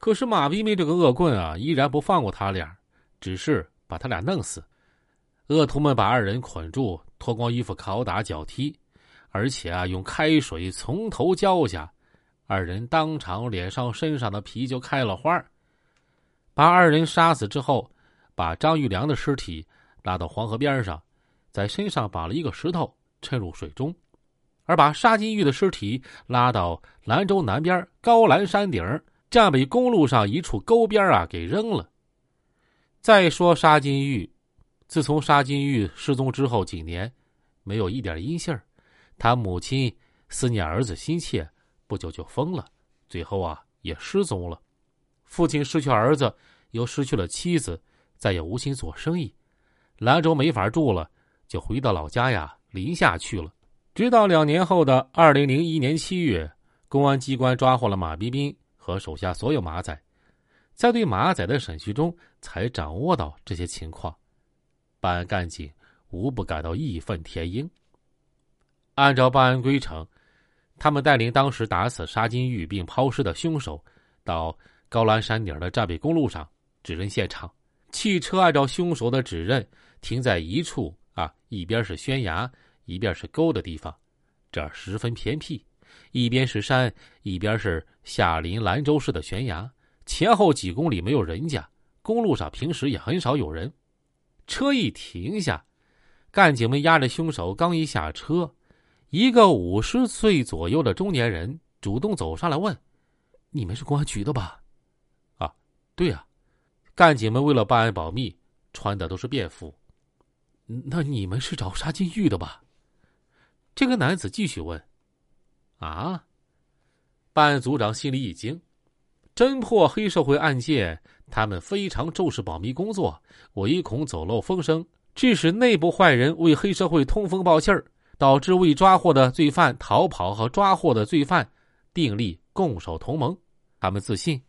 可是马彬彬这个恶棍啊，依然不放过他俩，只是把他俩弄死。恶徒们把二人捆住，脱光衣服拷打脚踢，而且啊，用开水从头浇下，二人当场脸上身上的皮就开了花。把二人杀死之后，把张玉良的尸体拉到黄河边上，在身上绑了一个石头，沉入水中。而把沙金玉的尸体拉到兰州南边高兰山顶站北公路上一处沟边啊，给扔了。再说沙金玉，自从沙金玉失踪之后几年，没有一点音信儿。他母亲思念儿子心切，不久就疯了，最后啊也失踪了。父亲失去儿子，又失去了妻子，再也无心做生意，兰州没法住了，就回到老家呀临夏去了。直到两年后的二零零一年七月，公安机关抓获了马彬彬和手下所有马仔，在对马仔的审讯中，才掌握到这些情况。办案干警无不感到义愤填膺。按照办案规程，他们带领当时打死沙金玉并抛尸的凶手，到高兰山顶的站北公路上指认现场。汽车按照凶手的指认停在一处啊，一边是悬崖。一边是沟的地方，这儿十分偏僻；一边是山，一边是下临兰州市的悬崖。前后几公里没有人家，公路上平时也很少有人。车一停下，干警们押着凶手，刚一下车，一个五十岁左右的中年人主动走上来问：“你们是公安局的吧？”“啊，对呀。”干警们为了办案保密，穿的都是便服。“那你们是找沙金玉的吧？”这个男子继续问：“啊？”办案组长心里一惊，侦破黑社会案件，他们非常重视保密工作，唯恐走漏风声，致使内部坏人为黑社会通风报信儿，导致未抓获的罪犯逃跑和抓获的罪犯订立共守同盟。他们自信，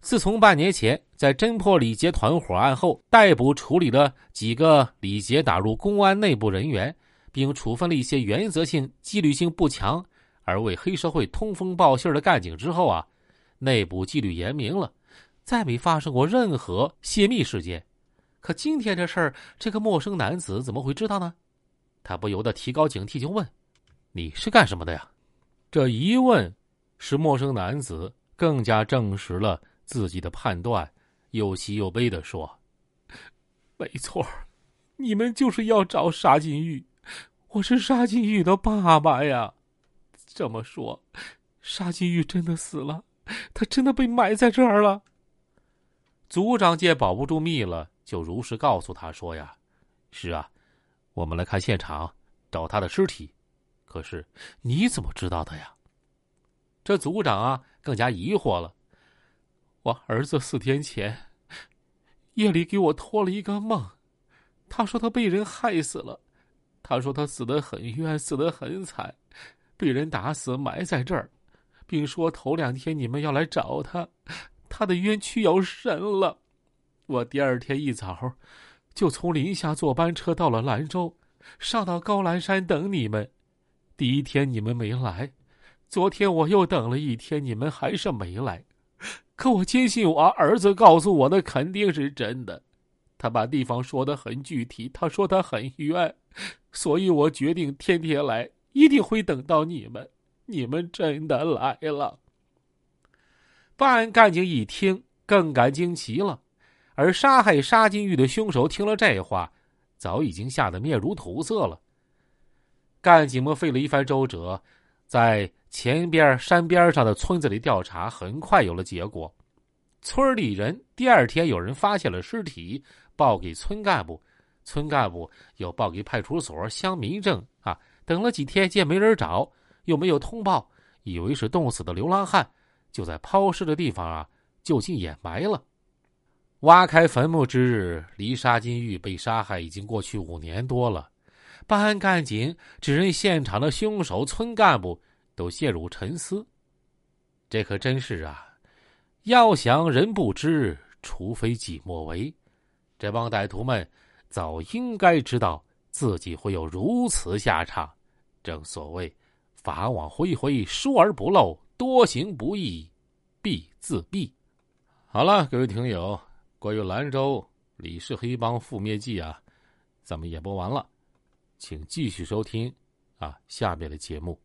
自从半年前在侦破李杰团伙案后，逮捕处理了几个李杰打入公安内部人员。并处分了一些原则性、纪律性不强而为黑社会通风报信的干警之后啊，内部纪律严明了，再没发生过任何泄密事件。可今天这事儿，这个陌生男子怎么会知道呢？他不由得提高警惕，就问：“你是干什么的呀？”这一问，使陌生男子更加证实了自己的判断，又喜又悲的说：“没错，你们就是要找沙金玉。”我是沙金玉的爸爸呀，这么说，沙金玉真的死了，他真的被埋在这儿了。组长见保不住密了，就如实告诉他说：“呀，是啊，我们来看现场，找他的尸体。可是你怎么知道的呀？”这组长啊，更加疑惑了。我儿子四天前夜里给我托了一个梦，他说他被人害死了。他说他死得很冤，死得很惨，被人打死埋在这儿，并说头两天你们要来找他，他的冤屈要深了。我第二天一早就从临夏坐班车到了兰州，上到高兰山等你们。第一天你们没来，昨天我又等了一天，你们还是没来。可我坚信我儿子告诉我的肯定是真的。他把地方说的很具体，他说他很冤。所以我决定天天来，一定会等到你们。你们真的来了。办案干警一听，更感惊奇了。而杀害沙金玉的凶手听了这话，早已经吓得面如土色了。干警们费了一番周折，在前边山边上的村子里调查，很快有了结果。村里人第二天有人发现了尸体，报给村干部。村干部又报给派出所乡民政啊，等了几天见没人找，又没有通报，以为是冻死的流浪汉，就在抛尸的地方啊就近掩埋了。挖开坟墓之日，离沙金玉被杀害已经过去五年多了。办案干警指认现场的凶手，村干部都陷入沉思。这可真是啊，要想人不知，除非己莫为。这帮歹徒们。早应该知道自己会有如此下场，正所谓“法网恢恢，疏而不漏；多行不义必自毙”。好了，各位听友，关于兰州李氏黑帮覆灭记啊，咱们演播完了，请继续收听啊下面的节目。